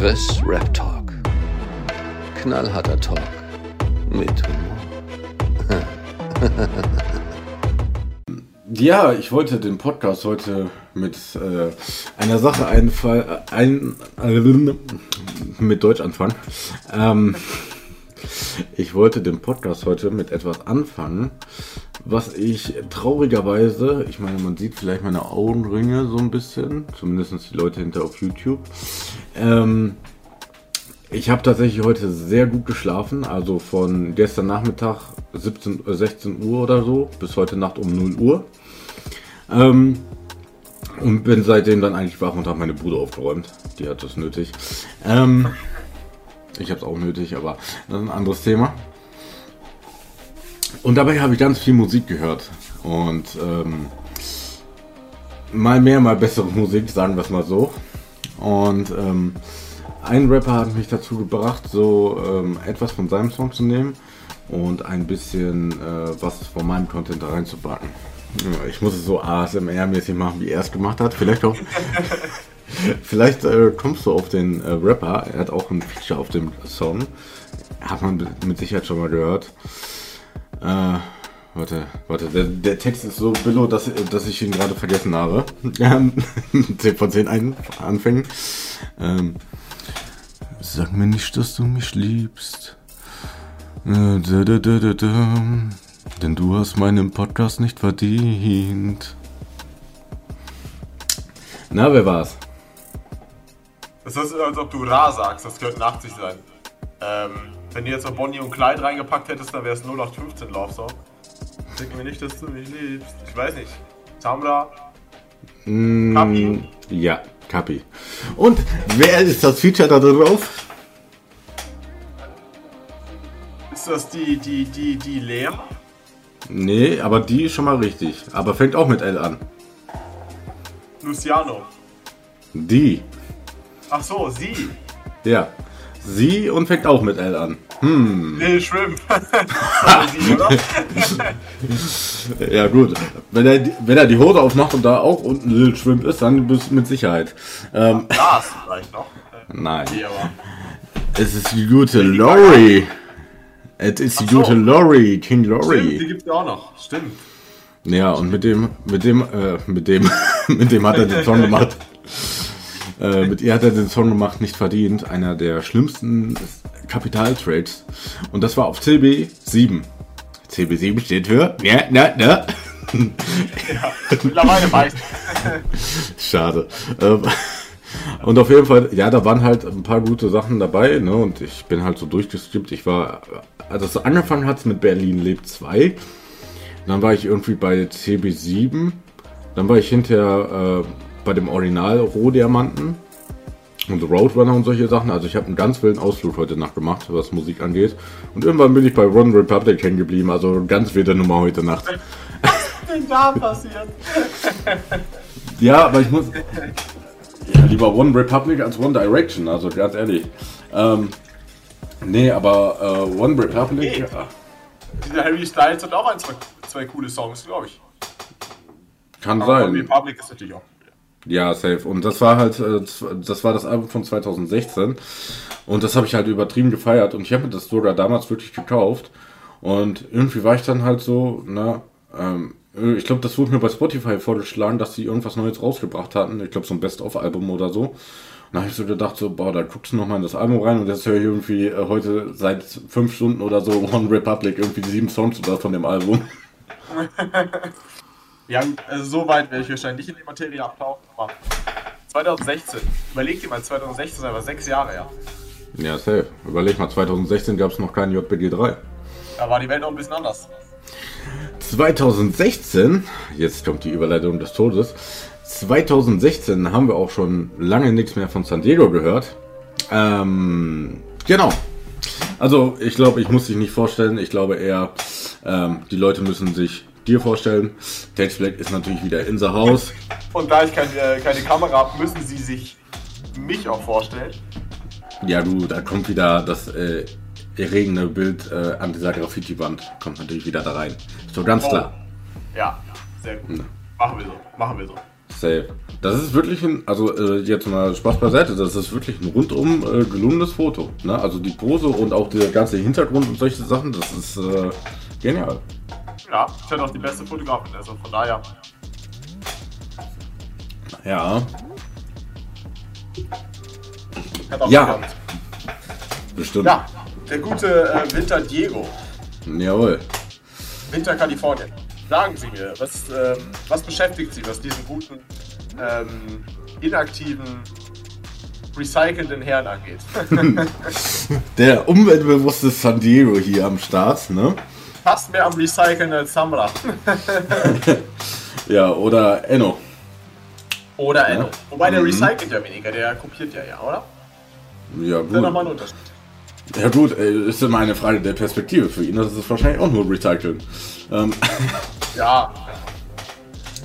Chris Rap Talk. Knallharter Talk mit Humor. Ja, ich wollte den Podcast heute mit äh, einer Sache einfallen, ein, äh, mit Deutsch anfangen. Ähm, ich wollte den Podcast heute mit etwas anfangen, was ich traurigerweise, ich meine, man sieht vielleicht meine Augenringe so ein bisschen, zumindest die Leute hinter auf YouTube. Ähm, ich habe tatsächlich heute sehr gut geschlafen, also von gestern Nachmittag 17, äh, 16 Uhr oder so bis heute Nacht um 0 Uhr. Ähm, und bin seitdem dann eigentlich wach und habe meine Bude aufgeräumt. Die hat das nötig. Ähm, ich habe es auch nötig, aber das ist ein anderes Thema. Und dabei habe ich ganz viel Musik gehört. Und ähm, mal mehr, mal bessere Musik, sagen wir es mal so. Und ähm, ein Rapper hat mich dazu gebracht, so ähm, etwas von seinem Song zu nehmen und ein bisschen äh, was von meinem Content da reinzupacken. Ja, Ich muss es so ASMR-mäßig machen, wie er es gemacht hat. Vielleicht auch. Vielleicht äh, kommst du auf den äh, Rapper. Er hat auch ein Feature auf dem Song. Hat man mit Sicherheit schon mal gehört. Äh, warte, warte. Der, der Text ist so billow, dass, dass ich ihn gerade vergessen habe. 10 von 10 ein, Anfängen. Ähm, sag mir nicht, dass du mich liebst. Äh, da, da, da. Denn du hast meinen Podcast nicht verdient. Na, wer war's? Das ist, als ob du Ra sagst, das könnten 80 sein. Ähm, wenn du jetzt noch Bonnie und Clyde reingepackt hättest, dann wäre es 0815 Love Song. Sag mir nicht, dass du mich liebst. Ich weiß nicht. Tamra? Mm, Kapi? Ja, Kapi. Und wer ist das Feature da drauf? Ist das die, die, die, die Lea? Nee, aber die ist schon mal richtig. Aber fängt auch mit L an. Luciano. Die. Ach so, sie. Ja. Sie und fängt auch mit L an. Hm. Das sie, oder? Ja gut. Wenn er, wenn er die Hose aufmacht und da auch unten Lil Shrimp ist, dann bist du mit Sicherheit. Ähm, Lars vielleicht noch. Nein. Nee. Es ist die gute Lori. Es ist die so. gute Lori, King Stimmt, die Lori. gibt's ja auch noch. Stimmt. Ja, und mit dem, mit dem, äh, mit dem, mit dem hat er den Song gemacht. Äh, mit ihr hat er den Song gemacht, nicht verdient. Einer der schlimmsten Kapitaltrades. Und das war auf CB7. CB7 steht für, ja, na, na. Mittlerweile weiß Schade. Ähm, und auf jeden Fall, ja, da waren halt ein paar gute Sachen dabei, ne? Und ich bin halt so durchgeskippt. Ich war, als es angefangen hat mit Berlin lebt 2, dann war ich irgendwie bei CB7, dann war ich hinterher äh, bei dem Original Rohdiamanten und Roadrunner und solche Sachen. Also ich habe einen ganz wilden Ausflug heute Nacht gemacht, was Musik angeht. Und irgendwann bin ich bei One Republic hängen geblieben, also ganz wilde Nummer heute Nacht. denn da passiert. Ja, aber ich muss. Ja, lieber One Republic als One Direction, also ganz ehrlich. Ähm, nee, aber äh, One Republic. Ja, Dieser Harry Styles hat auch ein, zwei, zwei coole Songs, glaube ich. kann Aber sein. Republic ist natürlich auch. Ja, safe. Und das war halt, äh, das war das Album von 2016. Und das habe ich halt übertrieben gefeiert. Und ich habe mir das sogar damals wirklich gekauft. Und irgendwie war ich dann halt so, na, ähm, ich glaube, das wurde mir bei Spotify vorgeschlagen, dass sie irgendwas Neues rausgebracht hatten. Ich glaube, so ein Best-of-Album oder so. Und da habe ich so gedacht, so, boah, da guckst du nochmal in das Album rein und jetzt höre ich irgendwie äh, heute seit fünf Stunden oder so One Republic, irgendwie sieben Songs oder von dem Album. Ja, also so weit werde ich wahrscheinlich nicht in die Materie abtauchen, aber 2016. Überleg dir mal, 2016 war sechs Jahre her. Ja, safe. Überleg mal, 2016 gab es noch keinen JBG 3. Da war die Welt noch ein bisschen anders. 2016, jetzt kommt die Überleitung des Todes. 2016 haben wir auch schon lange nichts mehr von San Diego gehört. Ähm, genau. Also, ich glaube, ich muss dich nicht vorstellen. Ich glaube eher, ähm, die Leute müssen sich dir vorstellen. Tex Black ist natürlich wieder in the house. Und da ich keine, keine Kamera habe, müssen sie sich mich auch vorstellen. Ja, du, da kommt wieder das äh, erregende Bild äh, an dieser Graffiti-Wand. Kommt natürlich wieder da rein. Ist doch ganz klar. Ja, sehr gut. Machen wir so, machen wir so. safe. Das ist wirklich ein, also äh, jetzt mal Spaß beiseite, das ist wirklich ein rundum äh, gelungenes Foto. Ne? Also die Pose und auch der ganze Hintergrund und solche Sachen, das ist äh, genial. Ja, ich hätte auch die beste Fotografin, also von daher. Ja, Hat auch Ja. geklappt. bestimmt. Ja, der gute äh, Winter Diego, Jawohl. Winter Kalifornien. Sagen Sie mir, was, ähm, was beschäftigt Sie, was diesen guten, ähm, inaktiven, recycelnden Herrn angeht? Der umweltbewusste San Diego hier am Start, ne? Fast mehr am Recyceln als Samra. Ja, oder Enno. Oder Enno. Wobei der Mhm. recycelt ja weniger, der kopiert ja, ja, oder? Ja, Das ist ja nochmal gut. ein Unterschied. Ja, gut, äh, ist immer eine Frage der Perspektive für ihn. Das ist wahrscheinlich auch nur Recyceln. Ähm, Ja,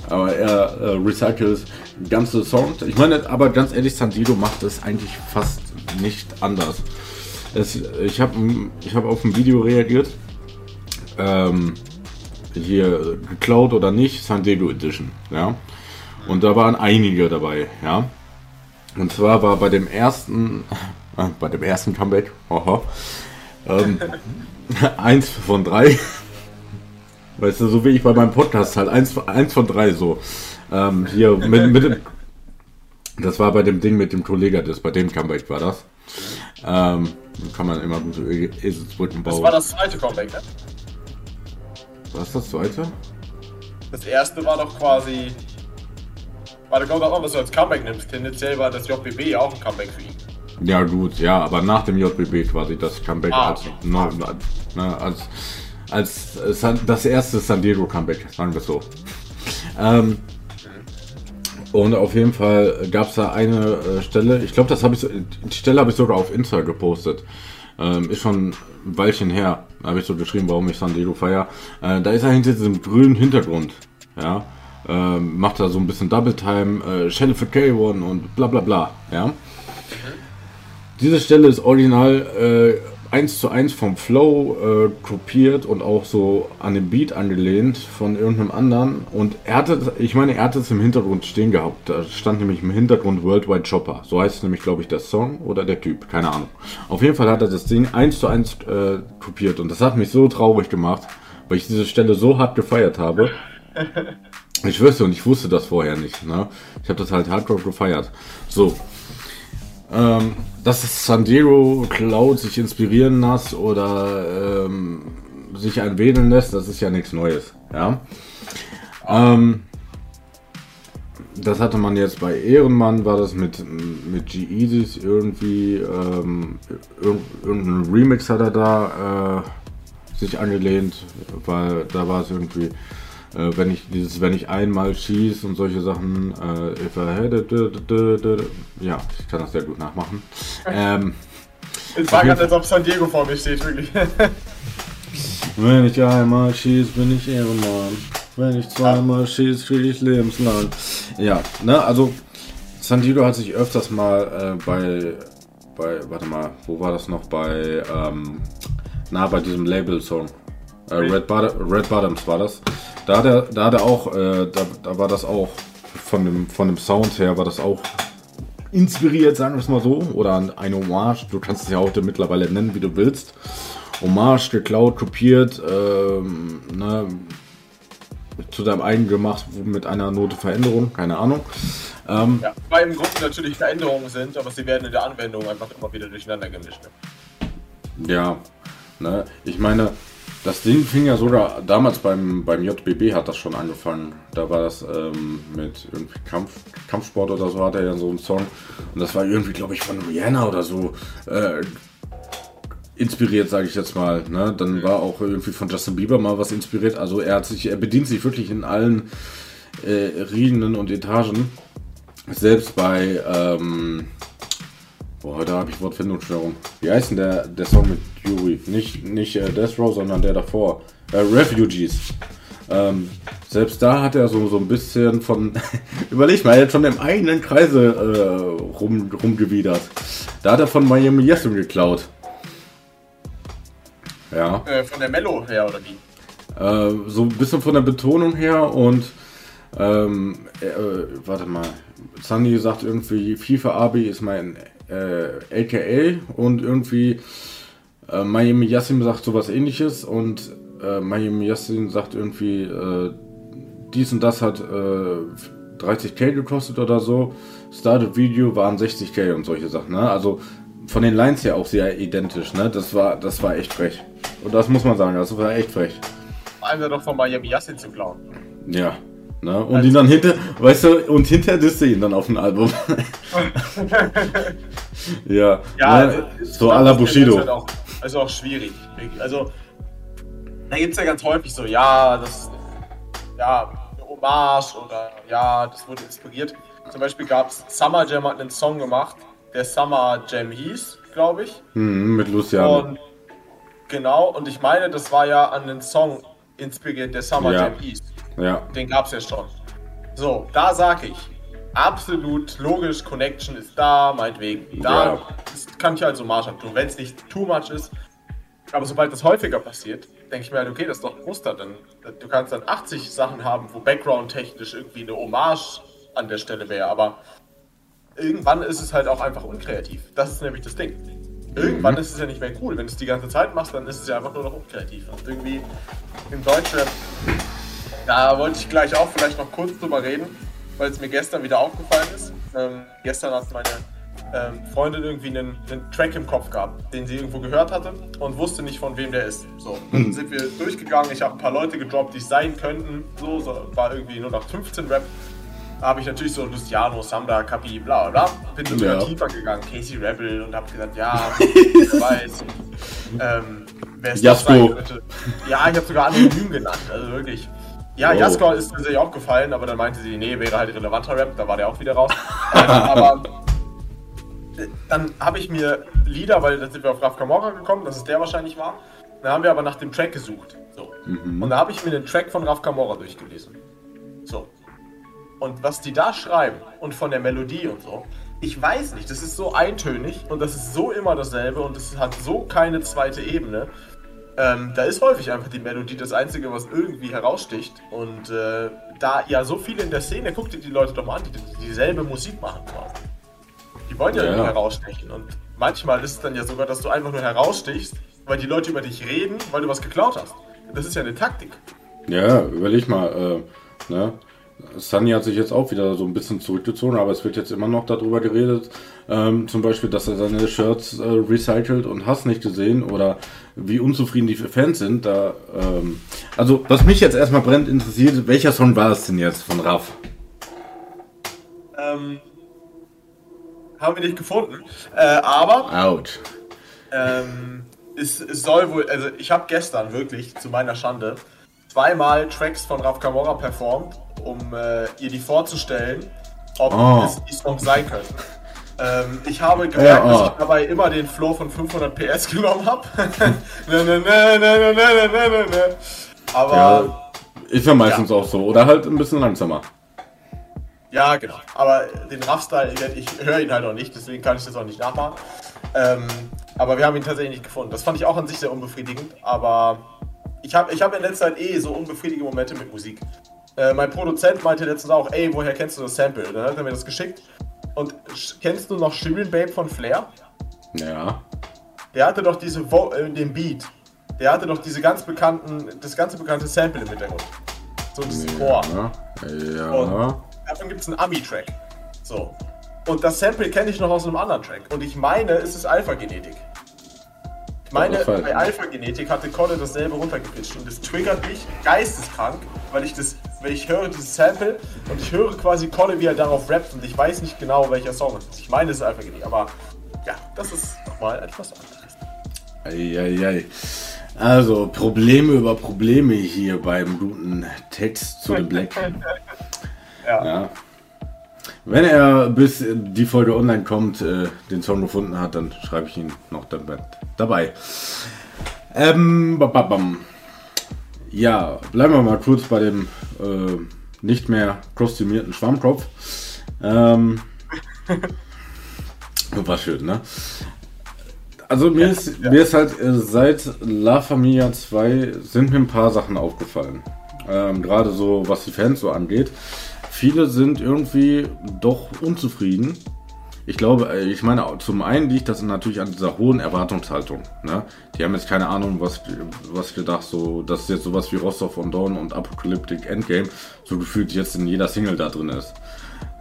aber er äh, recycelt ganze Songs. Ich meine, aber ganz ehrlich, San Diego macht es eigentlich fast nicht anders. Es, ich habe ich hab auf ein Video reagiert. Ähm, hier geklaut oder nicht, San Diego Edition. Ja. Und da waren einige dabei, ja. Und zwar war bei dem ersten, äh, bei dem ersten Comeback, haha, ähm, eins von drei. Weißt du, so wie ich bei meinem Podcast halt, eins, eins von drei so. Ähm, hier mit, mit das war bei dem Ding mit dem Kollega, das bei dem Comeback war das. Ähm, kann man immer gute Eselsbrücken das bauen. war das zweite Comeback, ne? Was ist das zweite? Das erste war doch quasi. Warte, kommt auch an, was du als Comeback nimmst. Tendenziell war das JBB ja auch ein Comeback für ihn. Ja gut, ja, aber nach dem JBB quasi das Comeback Ah, als, okay. no, ne, als, als San, das erste San Diego Comeback, sagen wir es so. Ähm, und auf jeden Fall gab es da eine äh, Stelle, ich glaube, das habe ich, so- die Stelle habe ich sogar auf Insta gepostet. Ähm, ist schon ein Weilchen her. Da habe ich so geschrieben, warum ich San Diego feier. Äh, da ist er hinter diesem grünen Hintergrund. Ja. Ähm, macht da so ein bisschen Double Time, äh, Shell for K1 und bla bla bla. Ja. Diese Stelle ist original 1 zu 1 vom Flow äh, kopiert und auch so an den Beat angelehnt von irgendeinem anderen. Und er hatte, ich meine, er hatte es im Hintergrund stehen gehabt. Da stand nämlich im Hintergrund Worldwide Chopper. So heißt nämlich, glaube ich, der Song oder der Typ. Keine Ahnung. Auf jeden Fall hat er das Ding 1 zu 1 äh, kopiert. Und das hat mich so traurig gemacht, weil ich diese Stelle so hart gefeiert habe. Ich wüsste und ich wusste das vorher nicht. Ne? Ich habe das halt hardcore gefeiert. So, ähm, dass es San Diego Cloud sich inspirieren lässt oder ähm, sich einwedeln lässt, das ist ja nichts Neues. Ja. Ähm, das hatte man jetzt bei Ehrenmann, war das mit, mit G-Easy's irgendwie, ähm, irg irgendein Remix hat er da äh, sich angelehnt, weil da war es irgendwie, äh, wenn ich dieses, wenn ich einmal schieße und solche Sachen, äh, if I had it, ja, ich kann das sehr gut nachmachen. Ähm, Es war gerade, als ob San Diego vor mir steht, wirklich. wenn ich einmal schieße, bin ich Ehrenmann. Wenn ich zweimal schieße, kriege ich lebenslang. Ja, ne, also San Diego hat sich öfters mal äh, bei, bei, warte mal, wo war das noch? Bei, ähm, na, bei diesem Label-Song. Äh, Red Bottoms war das. Da hat er, da hat er auch, äh, da, da war das auch von dem, von dem Sound her war das auch inspiriert, sagen wir es mal so, oder ein ein Hommage. Du kannst es ja heute mittlerweile nennen, wie du willst. Hommage, geklaut, kopiert, ähm, ne, zu deinem eigenen gemacht mit einer Note Veränderung, keine Ahnung. Ähm, ja, weil im Grunde natürlich Veränderungen sind, aber sie werden in der Anwendung einfach immer wieder durcheinander gemischt. Ne? Ja, ne, ich meine, das Ding fing ja sogar damals beim, beim JBB hat das schon angefangen. Da war das ähm, mit irgendwie Kampf, Kampfsport oder so, hat er ja so einen Song. Und das war irgendwie, glaube ich, von Rihanna oder so äh, inspiriert, sage ich jetzt mal. Ne? Dann war auch irgendwie von Justin Bieber mal was inspiriert. Also er hat sich, er bedient sich wirklich in allen äh, Riegenden und Etagen. Selbst bei ähm, Boah, heute habe ich Wortfindungsstörung. Wie heißt denn der, der Song mit Yuri? Nicht, nicht äh, Death Row, sondern der davor. Äh, Refugees. Ähm, selbst da hat er so, so ein bisschen von. Überleg mal, er hat schon im eigenen Kreise äh, rum, rumgewidert. Da hat er von Miami Yesum geklaut. Ja. Äh, von der Mello her, oder wie? Äh, so ein bisschen von der Betonung her und Ähm, äh, warte mal. Sandy sagt irgendwie, FIFA Abi ist mein äh, LKL und irgendwie äh, Miami Yassin sagt sowas ähnliches und äh, Miami Yassin sagt irgendwie, äh, dies und das hat äh, 30k gekostet oder so. Started Video waren 60k und solche Sachen. Ne? Also von den Lines her auch sehr identisch. Ne? Das war, das war echt frech. Und das muss man sagen, das war echt frech. Einer doch von Miami Yassin zu klauen. Ja. Ne? Und die dann hinter, weißt du, und hinter disste ihn dann auf dem Album. ja. Ja, ne? also, so à la Bushido. halt auch, also auch schwierig. Also, da gibt es ja ganz häufig so, ja, das ist ja, eine Hommage oder ja, das wurde inspiriert. Zum Beispiel gab es Summer Jam hat einen Song gemacht, der Summer Jam hieß, glaube ich. Mhm, mit Luciano. Und genau, und ich meine, das war ja an den Song inspiriert, der Summer Ja. Jam hieß. Ja. Den gab es ja schon. So, da sag ich, absolut logisch, Connection ist da, meinetwegen. Da Ja. ist, kann ich also Marsch tun, wenn es nicht too much ist. Aber sobald das häufiger passiert, denke ich mir halt, okay, das ist doch ein Muster. Dann, du kannst dann 80 Sachen haben, wo background-technisch irgendwie eine Hommage an der Stelle wäre, aber irgendwann ist es halt auch einfach unkreativ. Das ist nämlich das Ding. Irgendwann Mhm. ist es ja nicht mehr cool. Wenn du es die ganze Zeit machst, dann ist es ja einfach nur noch unkreativ. Und irgendwie im Deutschrap, da wollte ich gleich auch vielleicht noch kurz drüber reden, weil es mir gestern wieder aufgefallen ist. Ähm, gestern hat meine ähm, Freundin irgendwie einen, einen Track im Kopf gehabt, den sie irgendwo gehört hatte und wusste nicht, von wem der ist. So, dann sind wir durchgegangen. Ich habe ein paar Leute gedroppt, die es sein könnten. So, so war irgendwie nur noch 15 Rap. Da habe ich natürlich so Luciano, Samda, Kapi, bla bla. Bin sogar Ja. tiefer gegangen, Casey Rebel und habe gesagt, ja, wer weiß. Ähm, wer es Jasko. Ja, ich habe sogar anonym genannt, also wirklich. Ja, Oh. Jasko ist tatsächlich auch gefallen, aber dann meinte sie, nee, wäre halt relevanter Rap, da war der auch wieder raus. ähm, aber äh, dann habe ich mir Lieder, weil dann sind wir auf Raf Camorra gekommen, dass es der wahrscheinlich war. Dann haben wir aber nach dem Track gesucht. So. Und da habe ich mir den Track von Raf Camorra durchgelesen. So. Und was die da schreiben und von der Melodie und so, ich weiß nicht, das ist so eintönig und das ist so immer dasselbe und es hat so keine zweite Ebene. Ähm, da ist häufig einfach die Melodie das Einzige, was irgendwie heraussticht. Und äh, da ja so viele in der Szene, guck dir die Leute doch mal an, die, die dieselbe Musik machen quasi. Die wollen ja, Ja. irgendwie herausstechen. Und manchmal ist es dann ja sogar, dass du einfach nur herausstichst, weil die Leute über dich reden, weil du was geklaut hast. Das ist ja eine Taktik. Ja, überleg mal, äh, ne? Sunny hat sich jetzt auch wieder so ein bisschen zurückgezogen, aber es wird jetzt immer noch darüber geredet, ähm, zum Beispiel, dass er seine Shirts äh, recycelt und hast nicht gesehen oder wie unzufrieden die Fans sind. Da, ähm, also, was mich jetzt erstmal brennend interessiert, welcher Song war es denn jetzt von Raff? Ähm, haben wir nicht gefunden. Äh, aber Out. ähm, es, es soll wohl, also ich habe gestern wirklich zu meiner Schande zweimal Tracks von Raf Camora performt, um äh, ihr die vorzustellen, ob oh. es die Songs sein können. Ähm, ich habe gemerkt, ja, oh. dass ah. ich dabei immer den Flow von 500 PS genommen habe. Aber. Ja, ist ja meistens ja. auch so. Oder halt ein bisschen langsamer. Ja, genau. Aber den Raff-Style, ich höre ihn halt noch nicht, deswegen kann ich das auch nicht nachmachen. Ähm, aber wir haben ihn tatsächlich nicht gefunden. Das fand ich auch an sich sehr unbefriedigend, aber ich habe ich hab in letzter Zeit eh so unbefriedigende Momente mit Musik. Äh, mein Produzent meinte letztens auch, ey, woher kennst du das Sample? Dann hat er mir das geschickt. Und kennst du noch Shirin Babe von Flair? Ja. Der hatte doch diese Vo äh, den Beat. Der hatte doch diese ganz bekannten, das ganze bekannte Sample im Hintergrund. So dieses Chor. Ja. Und ja. davon gibt es einen Ami-Track. So. Und das Sample kenne ich noch aus einem anderen Track. Und ich meine, es ist Alpha-Genetik. Ich meine, bei. Alpha-Genetik hatte Kolle dasselbe runtergepitcht. Und das triggert mich geisteskrank, weil ich das, weil ich höre dieses Sample und ich höre quasi Kolle, wie er darauf rappt und ich weiß nicht genau, welcher Song es ist. Ich meine, es ist Alpha-Genetik, aber ja, das ist nochmal etwas anderes. Eieiei. Also, Probleme über Probleme hier beim guten Text zu The Black. Ja. Ja. Wenn er bis die Folge online kommt, äh, den Song gefunden hat, dann schreibe ich ihn noch dabei. Ähm, ba- ba- bam. Ja, bleiben wir mal kurz bei dem äh, nicht mehr kostümierten Schwammkopf. Ähm, war schön, ne? Also mir ist, mir ist halt äh, seit La Familia 2 sind mir ein paar Sachen aufgefallen. ähm, gerade so was die Fans so angeht. Viele sind irgendwie doch unzufrieden. Ich glaube, äh, ich meine, zum einen liegt das natürlich an dieser hohen Erwartungshaltung. Ne? Die haben jetzt keine Ahnung, was, was gedacht, so, dass jetzt sowas wie Rostov on Dawn und Apocalyptic Endgame so gefühlt jetzt in jeder Single da drin ist.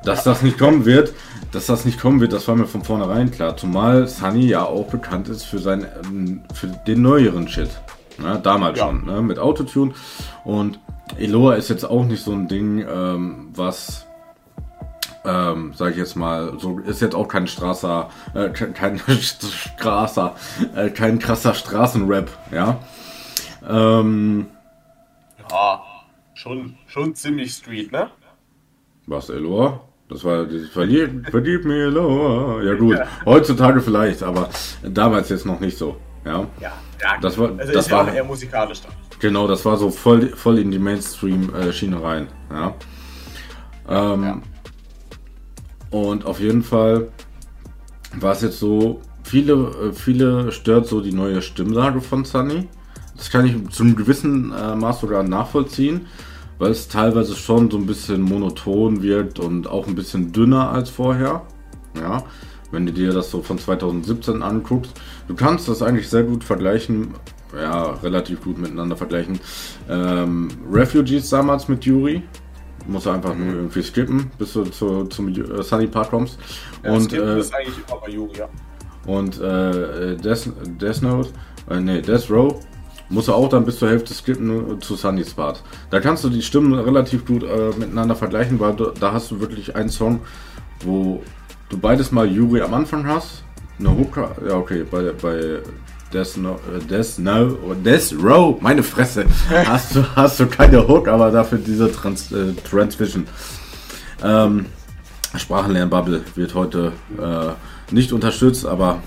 Dass das nicht kommen wird, dass das nicht kommen wird, das war mir von vornherein klar. Zumal Sunny ja auch bekannt ist für seinen, ähm, für den neueren Shit. Ne? Damals Ja. schon, ne? mit Autotune. Und Eloa ist jetzt auch nicht so ein Ding, ähm, was, ähm, sag ich jetzt mal, so ist jetzt auch kein Straßer, äh, kein, Straßer, äh, kein krasser Straßenrap, ja. Ähm, Ja, schon, schon ziemlich Street, ne? was, Eloa? Das war dieses Verlieb, verlieb mir Eloa. Ja gut, heutzutage vielleicht, aber damals jetzt noch nicht so, ja. Ja, ja. Das war- also das ja war- auch eher musikalisch dann. Genau, das war so voll, voll in die Mainstream-Schiene rein. Ja. Ähm, Ja. Und auf jeden Fall war es jetzt so, viele, äh, viele stört so die neue Stimmlage von Sunny. Das kann ich zum gewissen äh, Maß sogar nachvollziehen, weil es teilweise schon so ein bisschen monoton wirkt und auch ein bisschen dünner als vorher. Ja, wenn du dir das so von 2017 anguckst, du kannst das eigentlich sehr gut vergleichen, ja, relativ gut miteinander vergleichen. Ähm, Refugees damals mit Yuri, musst du einfach nur irgendwie skippen, bis du zu, zum äh, Sunny Part kommst. Ja, und äh, ist eigentlich immer bei Yuri, ja. und äh, Death, Death Note, äh, nee, Death Row, musst du auch dann bis zur Hälfte skippen zu Sunny's Part. Da kannst du die Stimmen relativ gut äh, miteinander vergleichen, weil du, da hast du wirklich einen Song, wo du beides mal Yuri am Anfang hast, eine Hook, ja okay, bei, bei Death, no, äh, Death, no, Death Row, meine Fresse, hast du, hast du keine Hook, aber dafür diese Trans, äh, Transvision. Ähm, Sprachenlernbubble wird heute äh, nicht unterstützt, aber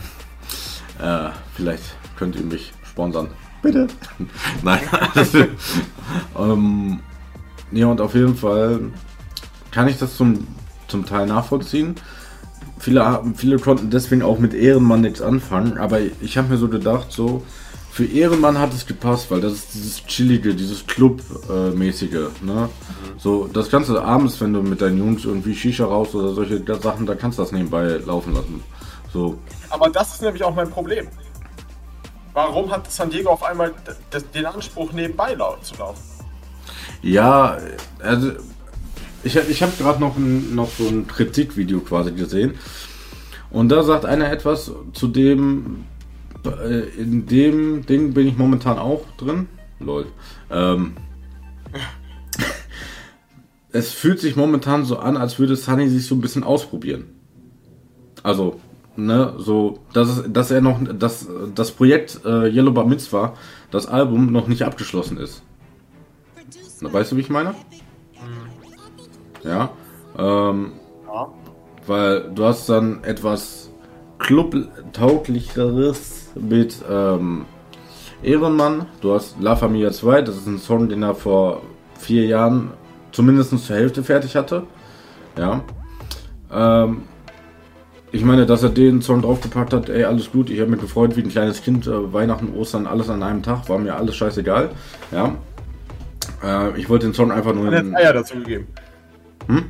äh, vielleicht könnt ihr mich sponsern. Bitte. Nein. ähm, ja, und auf jeden Fall kann ich das zum, zum Teil nachvollziehen. Viele, viele konnten deswegen auch mit Ehrenmann nichts anfangen, aber ich habe mir so gedacht, so für Ehrenmann hat es gepasst, weil das ist dieses chillige, dieses Club-mäßige, ne? So, das kannst du abends, wenn du mit deinen Jungs irgendwie Shisha raus oder solche Sachen, da kannst du das nebenbei laufen lassen. So, Aber das ist nämlich auch mein Problem. Warum hat San Diego auf einmal den Anspruch, nebenbei zu laufen? Ja, also ich, ich habe gerade noch, ein, noch so ein Kritikvideo quasi gesehen. Und da sagt einer etwas, zu dem, äh, in dem Ding bin ich momentan auch drin. Lol. Ähm, es fühlt sich momentan so an, als würde Sunny sich so ein bisschen ausprobieren. Also, ne, so, dass, dass er noch, dass das Projekt äh, Yellow Bar Mitzvah, das Album, noch nicht abgeschlossen ist. Na, Weißt du, wie ich meine? Ja. Ähm, Ja. weil du hast dann etwas Club-tauglicheres mit ähm, Ehrenmann. Du hast La Familia 2, das ist ein Song, den er vor vier Jahren zumindest zur Hälfte fertig hatte. Ja. Ähm, ich meine, dass er den Song draufgepackt hat, ey, alles gut, ich habe mich gefreut wie ein kleines Kind, äh, Weihnachten, Ostern, alles an einem Tag, war mir alles scheißegal. Ja. Äh, ich wollte den Song einfach nur in, Eier dazu gegeben. Hm?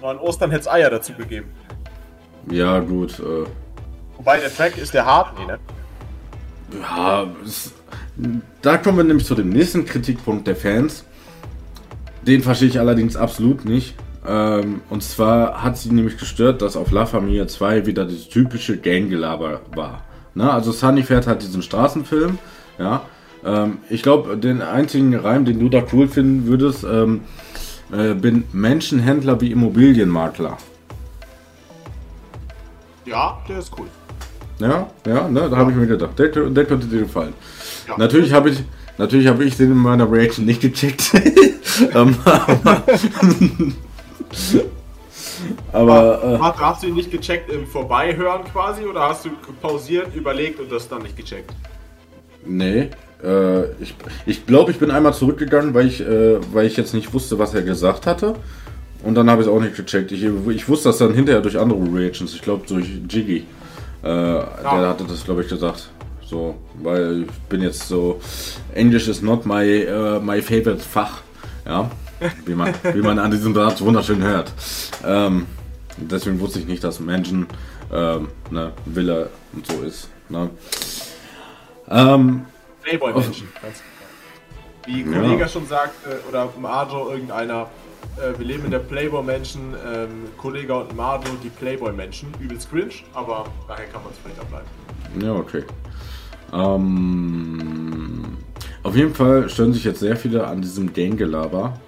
Nur an Ostern hätte es Eier dazu gegeben. Ja, gut. Äh, Wobei der Track ist der hart, nee, ne? ja, es, da kommen wir nämlich zu dem nächsten Kritikpunkt der Fans. Den verstehe ich allerdings absolut nicht. Ähm, und zwar hat sie nämlich gestört, dass auf La Familia 2 wieder das typische Ganggelaber war. Na, also Sunny fährt halt diesen Straßenfilm. Ja. Ähm, ich glaube, den einzigen Reim, den du da cool finden würdest, ähm, äh, bin Menschenhändler wie Immobilienmakler. Ja, der ist cool. Ja, ja, ne, da habe ich mir gedacht, der, der könnte dir gefallen. Ja. Natürlich habe ich, natürlich habe ich den in meiner Reaction nicht gecheckt. Ähm, aber aber äh, Hast, hast du ihn nicht gecheckt im Vorbeihören quasi oder hast du pausiert, überlegt und das dann nicht gecheckt? nee, äh, ich, ich glaube, ich bin einmal zurückgegangen, weil ich, äh, weil ich jetzt nicht wusste, was er gesagt hatte. Und dann habe ich es auch nicht gecheckt. Ich, ich wusste das dann hinterher durch andere Reactions. Ich glaube durch Jiggy. Äh, Der hatte das, glaube ich, gesagt. So, weil ich bin jetzt so, English is not my, uh, my favorite Fach. Ja, wie man, wie man an diesem Satz wunderschön hört. Ähm, deswegen wusste ich nicht, dass Menschen ähm, ne, Wille und so ist. Ne? Ähm, Playboy-Menschen. Wie Kollege ja. schon sagte, oder Marjo, irgendeiner, äh, wir leben in der Playboy-Menschen, ähm, Kollege und Marjo, die Playboy-Menschen. Übelst cringe, aber daher kann man es vielleicht ableiten. Ja, okay. Ähm, auf jeden Fall stören sich jetzt sehr viele an diesem Gangelaber,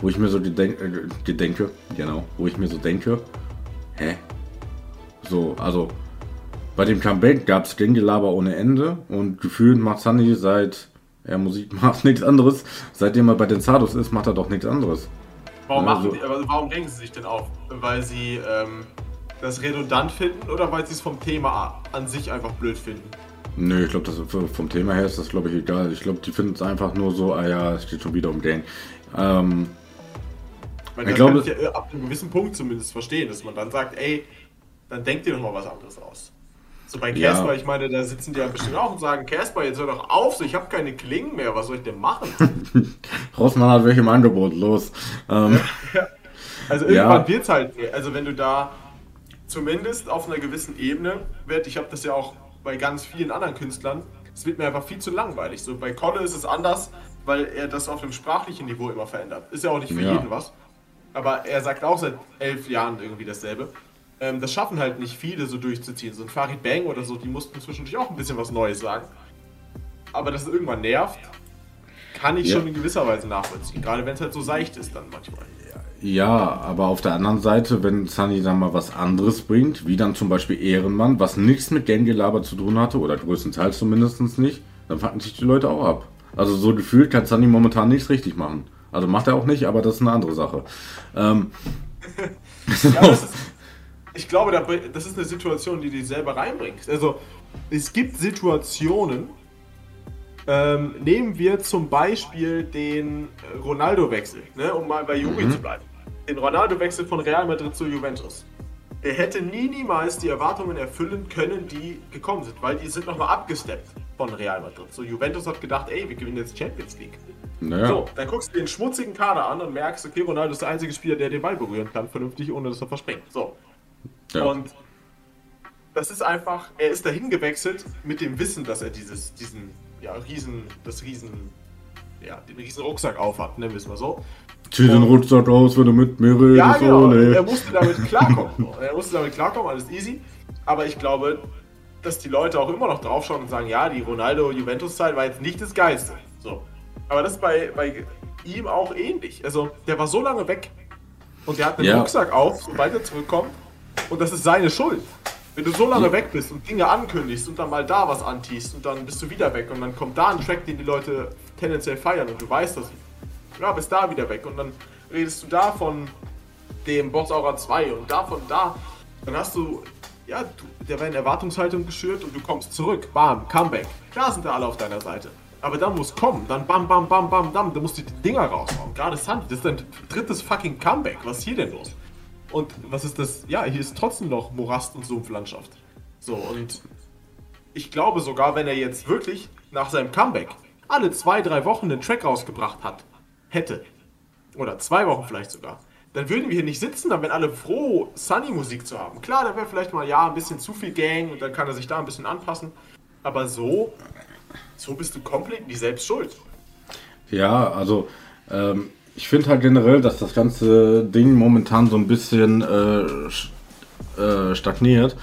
wo ich mir so gedenk, äh, gedenke, genau, wo ich mir so denke, hä? So, also bei dem Comeback gab es Gangelaber ohne Ende und gefühlt macht Sunny seit er Musik macht nichts anderes. Seitdem er bei den Zardos ist, macht er doch nichts anderes. Warum, ja, machen die, warum regen sie sich denn auf? Weil sie ähm, das redundant finden oder weil sie es vom Thema an sich einfach blöd finden? Nö, ich glaube, vom Thema her ist das, glaube ich, egal. Ich glaube, die finden es einfach nur so, ah ja, es steht schon wieder um Gang. Ähm, ich glaube, ich ja ab einem gewissen Punkt zumindest verstehen, dass man dann sagt, ey, dann denkt ihr doch mal was anderes aus. So bei Casper, ja. ich meine, da sitzen die ja bestimmt auch und sagen, Casper, jetzt hör doch auf, so, ich habe keine Klingen mehr, was soll ich denn machen? Rossmann hat welche im Angebot, los. Ähm, also irgendwann ja. wird es halt, also wenn du da zumindest auf einer gewissen Ebene wird, ich habe das ja auch bei ganz vielen anderen Künstlern, es wird mir einfach viel zu langweilig. So bei Kolle ist es anders, weil er das auf dem sprachlichen Niveau immer verändert. Ist ja auch nicht für jeden was. Aber er sagt auch seit elf Jahren irgendwie dasselbe. Ähm, das schaffen halt nicht viele so durchzuziehen. So ein Farid Bang oder so, die mussten zwischendurch auch ein bisschen was Neues sagen. Aber dass es irgendwann nervt, kann ich ja. schon in gewisser Weise nachvollziehen. Gerade wenn es halt so seicht ist dann manchmal. Ja, aber auf der anderen Seite, wenn Sunny dann mal was anderes bringt, wie dann zum Beispiel Ehrenmann, was nichts mit Gangelaber zu tun hatte, oder größtenteils zumindest nicht, dann fangen sich die Leute auch ab. Also so gefühlt kann Sunny momentan nichts richtig machen. Also macht er auch nicht, aber das ist eine andere Sache. Ähm, ja, das ist, ich glaube, das ist eine Situation, die du selber reinbringst. Also, es gibt Situationen, ähm, nehmen wir zum Beispiel den Ronaldo-Wechsel, ne, um mal bei Juri mhm. zu bleiben. Den Ronaldo-Wechsel von Real Madrid zu Juventus. Der hätte nie, niemals die Erwartungen erfüllen können, die gekommen sind, weil die sind nochmal abgesteppt von Real Madrid. So, Juventus hat gedacht, ey, wir gewinnen jetzt Champions League. Naja. So, dann guckst du den schmutzigen Kader an und merkst, okay, Ronaldo ist der einzige Spieler, der den Ball berühren kann, vernünftig, ohne dass er verspringt. So, ja. Und das ist einfach, er ist dahin gewechselt mit dem Wissen, dass er dieses, diesen, ja, riesen, das riesen, ja, den riesen Rucksack aufhat, nennen wir es mal so. Zieh den Rucksack aus, wenn du mit mir redest. Ja, genau. Er musste damit klarkommen. er musste damit klarkommen, alles easy. Aber ich glaube, dass die Leute auch immer noch draufschauen und sagen, ja, die Ronaldo-Juventus-Zeit war jetzt nicht das Geiste. So. Aber das ist bei, bei ihm auch ähnlich. Also, der war so lange weg und der hat den ja. Rucksack auf, sobald er zurückkommt. Und das ist seine Schuld. Wenn du so lange weg bist und Dinge ankündigst und dann mal da was antiest und dann bist du wieder weg und dann kommt da ein Track, den die Leute tendenziell feiern und du weißt das. Ja, bist da wieder weg und dann redest du da von dem Boss Aura 2 und davon da. Dann hast du, ja, du, der werden Erwartungshaltung geschürt und du kommst zurück. Bam, Comeback. Klar sind da alle auf deiner Seite. Aber dann muss kommen, dann bam, bam, bam, bam, bam, da musst du die Dinger raushauen. Gerade Sandy, das ist dein drittes fucking Comeback. Was ist hier denn los? Und was ist das? Ja, hier ist trotzdem noch Morast und Sumpflandschaft. So, und ich glaube sogar, wenn er jetzt wirklich nach seinem Comeback alle zwei, drei Wochen einen Track rausgebracht hat, hätte, oder zwei Wochen vielleicht sogar, dann würden wir hier nicht sitzen, dann wären alle froh, Sunny-Musik zu haben. Klar, da wäre vielleicht mal, ja, ein bisschen zu viel Gang und dann kann er sich da ein bisschen anpassen. Aber so, so bist du komplett nicht selbst schuld. Ja, also ähm, ich finde halt generell, dass das ganze Ding momentan so ein bisschen äh, äh, stagniert.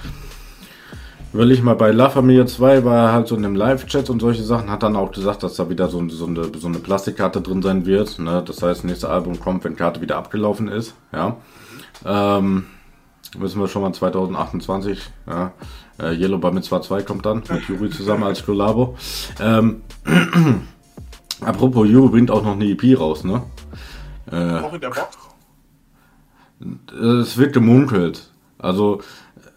Weil ich mal bei La Familie 2 war halt so in einem Live-Chat und solche Sachen, hat dann auch gesagt, dass da wieder so, so, eine, so eine Plastikkarte drin sein wird. Ne? Das heißt, nächstes Album kommt, wenn Karte wieder abgelaufen ist. Ja. Ähm, wissen wir schon mal 2028. Ja. Äh, Yellow Bar mit 2 kommt dann mit Juri zusammen als Collabo. Ähm, apropos, Juri bringt auch noch eine EP raus, ne? Äh, auch in der Box? Es wird gemunkelt. Also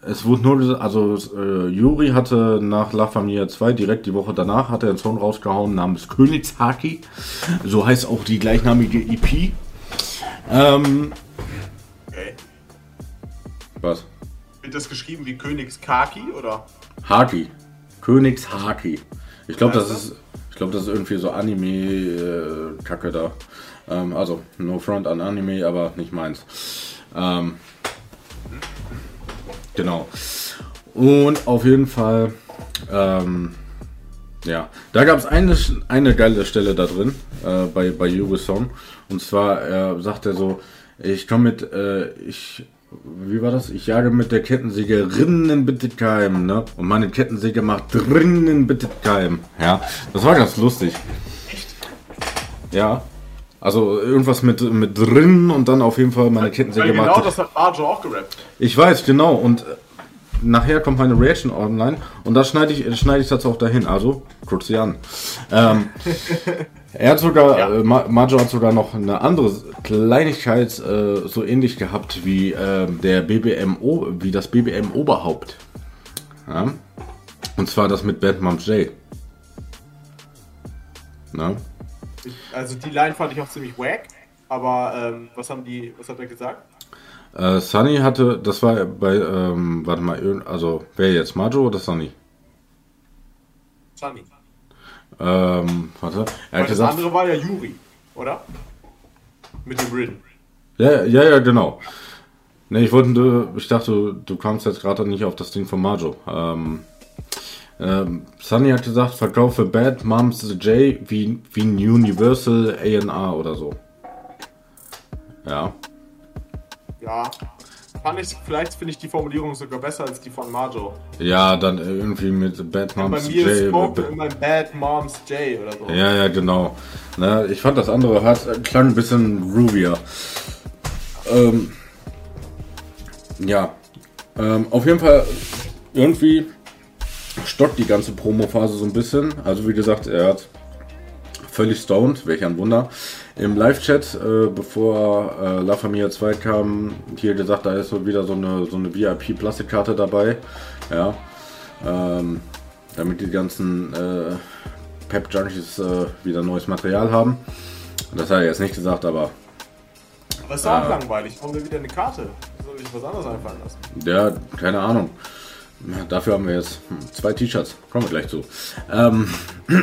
es wurde nur, also äh, Juri hatte nach La Familia 2 direkt die Woche danach hat er einen Song rausgehauen namens Königshaki. So heißt auch die gleichnamige EP. Ähm, okay. Was? Wird das geschrieben wie Königskaki oder? Haki. Königshaki. Ich glaube, das ist ist, ich glaube, das ist irgendwie so Anime-Kacke da. Ähm, also, no front an Anime, aber nicht meins. Ähm, genau. Und auf jeden Fall, ähm, ja, da gab es eine, eine geile Stelle da drin, äh, bei, bei Song. Und zwar, er sagt er so, ich komme mit, äh, ich, wie war das? Ich jage mit der Kettensäge rinnen Bittigheim, ne? Und meine Kettensäge macht drinnen Bittigheim. Ja, das war ganz lustig. Ja. Also irgendwas mit, mit drin und dann auf jeden Fall meine Kettensäge Weil genau das hat Marjo auch gerappt. Ich weiß, genau. Und äh, nachher kommt meine Reaction online und da schneide ich, schneide ich das auch dahin. Also, kurz sie an. Ähm, er hat sogar, Ja. äh, Ma- Majo hat sogar noch eine andere Kleinigkeit äh, so ähnlich gehabt wie ähm, der BBMO, wie das BBM Oberhaupt. Ja? Und zwar das mit Bad Moms J. Na? Ich, also die Line fand ich auch ziemlich wack. Aber ähm, was haben die, was hat er gesagt? Äh, Sunny hatte, das war bei, ähm, warte mal, also wer jetzt, Majo oder Sunny? Sunny. Ähm, warte, er hat das gesagt, andere war ja Yuri, oder? Mit dem Rin. Ja, ja, ja, genau. Ne, ich wollte, ich dachte, du kamst jetzt gerade nicht auf das Ding von Majo. Ähm, ähm, Sunny hat gesagt, verkaufe Bad Moms J wie, wie ein Universal A&R oder so. Ja. Ja. Fand ich, vielleicht finde ich die Formulierung sogar besser als die von Marjo. Ja, dann irgendwie mit Bad Bei Moms mir ist J. Smoke in mein Bad Moms J oder so. Ja, ja, genau. Ne, ich fand das andere hat, klang ein bisschen ruhiger. Ähm, ja, ähm, auf jeden Fall irgendwie stockt die ganze Promo-Phase so ein bisschen. Also wie gesagt, er hat völlig stoned, welch ein Wunder. Im Live-Chat, äh, bevor äh, La Familia 2 kam, hier gesagt, da ist so wieder so eine, so eine VIP-Plastikkarte dabei. Ja. Ähm, damit die ganzen äh, Pep-Junkies äh, wieder neues Material haben. Das hat er jetzt nicht gesagt, aber Aber ist auch Ah. langweilig. Warum wir wieder eine Karte? Soll ich was anderes einfallen lassen? ja, keine Ahnung. Dafür haben wir jetzt hm, zwei T-Shirts. Kommen wir gleich zu. Ähm,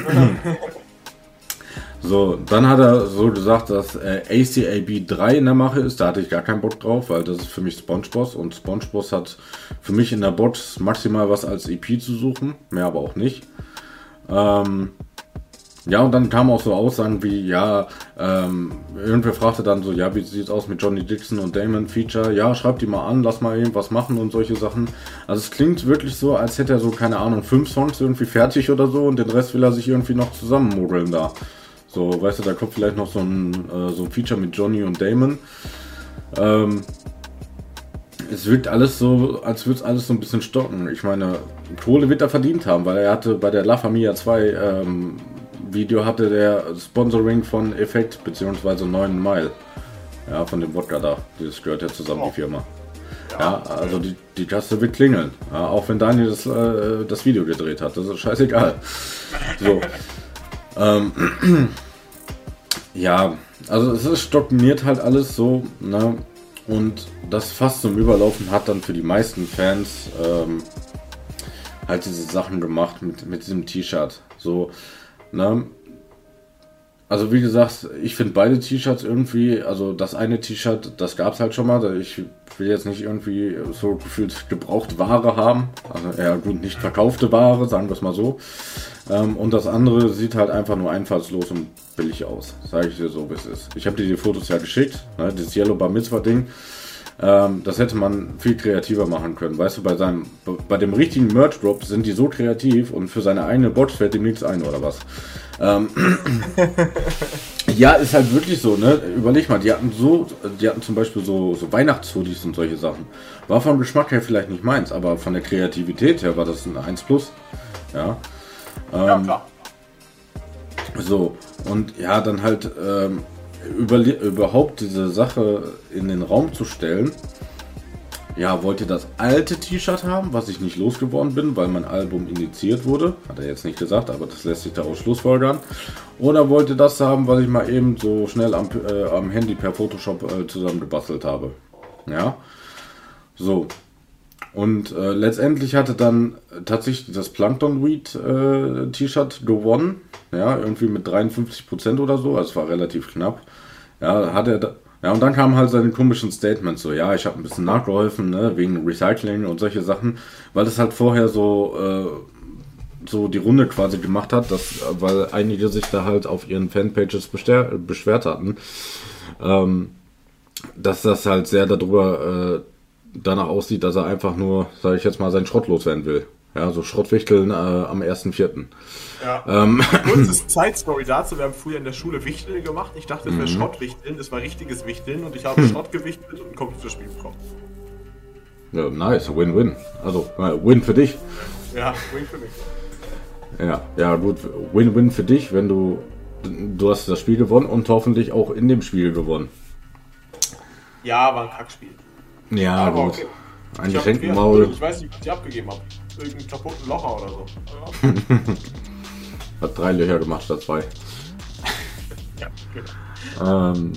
so, dann hat er so gesagt, dass äh, ACAB 3 in der Mache ist. Da hatte ich gar keinen Bock drauf, weil das ist für mich SpongeBoss und SpongeBoss hat für mich in der Box maximal was als EP zu suchen, mehr aber auch nicht. Ähm, ja, und dann kamen auch so Aussagen wie, ja, ähm, irgendwer fragte dann so, ja, wie sieht's aus mit Johnny Dixon und Damon Feature? Ja, schreibt die mal an, lass mal irgendwas machen und solche Sachen. Also es klingt wirklich so, als hätte er so, keine Ahnung, fünf Songs irgendwie fertig oder so und den Rest will er sich irgendwie noch zusammenmodeln da. So, weißt du, da kommt vielleicht noch so ein, äh, so ein Feature mit Johnny und Damon. Ähm, es wirkt alles so, als würde es alles so ein bisschen stocken. Ich meine, Kohle wird er verdient haben, weil er hatte bei der La Familia 2 ähm, Video hatte der Sponsoring von Effekt bzw. 9 Mile. Ja, von dem Wodka da. Das gehört ja zusammen, die Firma. Ja, also die, die Kasse wird klingeln. Ja, auch wenn Daniel das, äh, das Video gedreht hat. Das ist scheißegal. So. ähm, ja, also es ist stagniert halt alles so, ne? Und das fast zum Überlaufen hat dann für die meisten Fans ähm, halt diese Sachen gemacht mit, mit diesem T-Shirt. So, ne? Also wie gesagt, ich finde beide T-Shirts irgendwie, also das eine T-Shirt, das gab es halt schon mal. Ich will jetzt nicht irgendwie so gefühlt gebraucht Ware haben. Also eher gut nicht verkaufte Ware, sagen wir es mal so. Ähm, und das andere sieht halt einfach nur einfallslos und billig aus. Sage ich dir so, wie es ist. Ich habe dir die Fotos ja geschickt, ne, dieses Yellow Bar Mitzvah Ding. Ähm, das hätte man viel kreativer machen können. Weißt du, bei seinem, bei dem richtigen Merch Drop sind die so kreativ und für seine eigene Box fällt ihm nichts ein oder was. Ähm, ja, ist halt wirklich so, ne? Überleg mal, die hatten so, die hatten zum Beispiel so, so Weihnachtshoodies und solche Sachen. War vom Geschmack her vielleicht nicht meins, aber von der Kreativität her war das ein 1 Plus. Ja. ja, klar. So, und ja, dann halt ähm, überhaupt diese Sache in den Raum zu stellen. Ja, wollt ihr das alte T-Shirt haben, was ich nicht losgeworden bin, weil mein Album indiziert wurde? Hat er jetzt nicht gesagt, aber das lässt sich daraus schlussfolgern. Oder wollt ihr das haben, was ich mal eben so schnell am, äh, am Handy per Photoshop äh, zusammengebastelt habe? Ja. So. Und äh, letztendlich hatte dann tatsächlich das Plankton Weed äh, gewonnen. Ja, irgendwie mit 53% oder so. Also es war relativ knapp. Ja, hat er da, ja, und dann kamen halt seine komischen Statements, so, ja, ich habe ein bisschen nachgeholfen, ne, wegen Recycling und solche Sachen, weil es halt vorher so, äh, so die Runde quasi gemacht hat, dass, weil einige sich da halt auf ihren Fanpages beschwert hatten, ähm, dass das halt sehr darüber äh, danach aussieht, dass er einfach nur, sage ich jetzt mal, seinen Schrott loswerden will. Ja, so Schrottwichteln äh, am 1.4. Ja. Ähm. Kurzes Zeitstory dazu, wir haben früher in der Schule Wichteln gemacht. Ich dachte, das wäre mhm. Schrottwichteln, das war richtiges Wichteln und ich habe hm. Schrott gewichtelt und ein Computerspiel bekommen. Ja, nice, Win-Win. Also, äh, Win für dich. Ja, Win für mich. Ja, ja, gut, Win-Win für dich, wenn du, du hast das Spiel gewonnen und hoffentlich auch in dem Spiel gewonnen. Ja, war ein Kackspiel. Ja, Aber gut. Okay. Ein Geschenkenmaul. Ich weiß nicht, was ich abgegeben habe. Irgendeinen kaputten Locher oder so. Hat drei Löcher gemacht statt zwei. ja, genau. Ähm,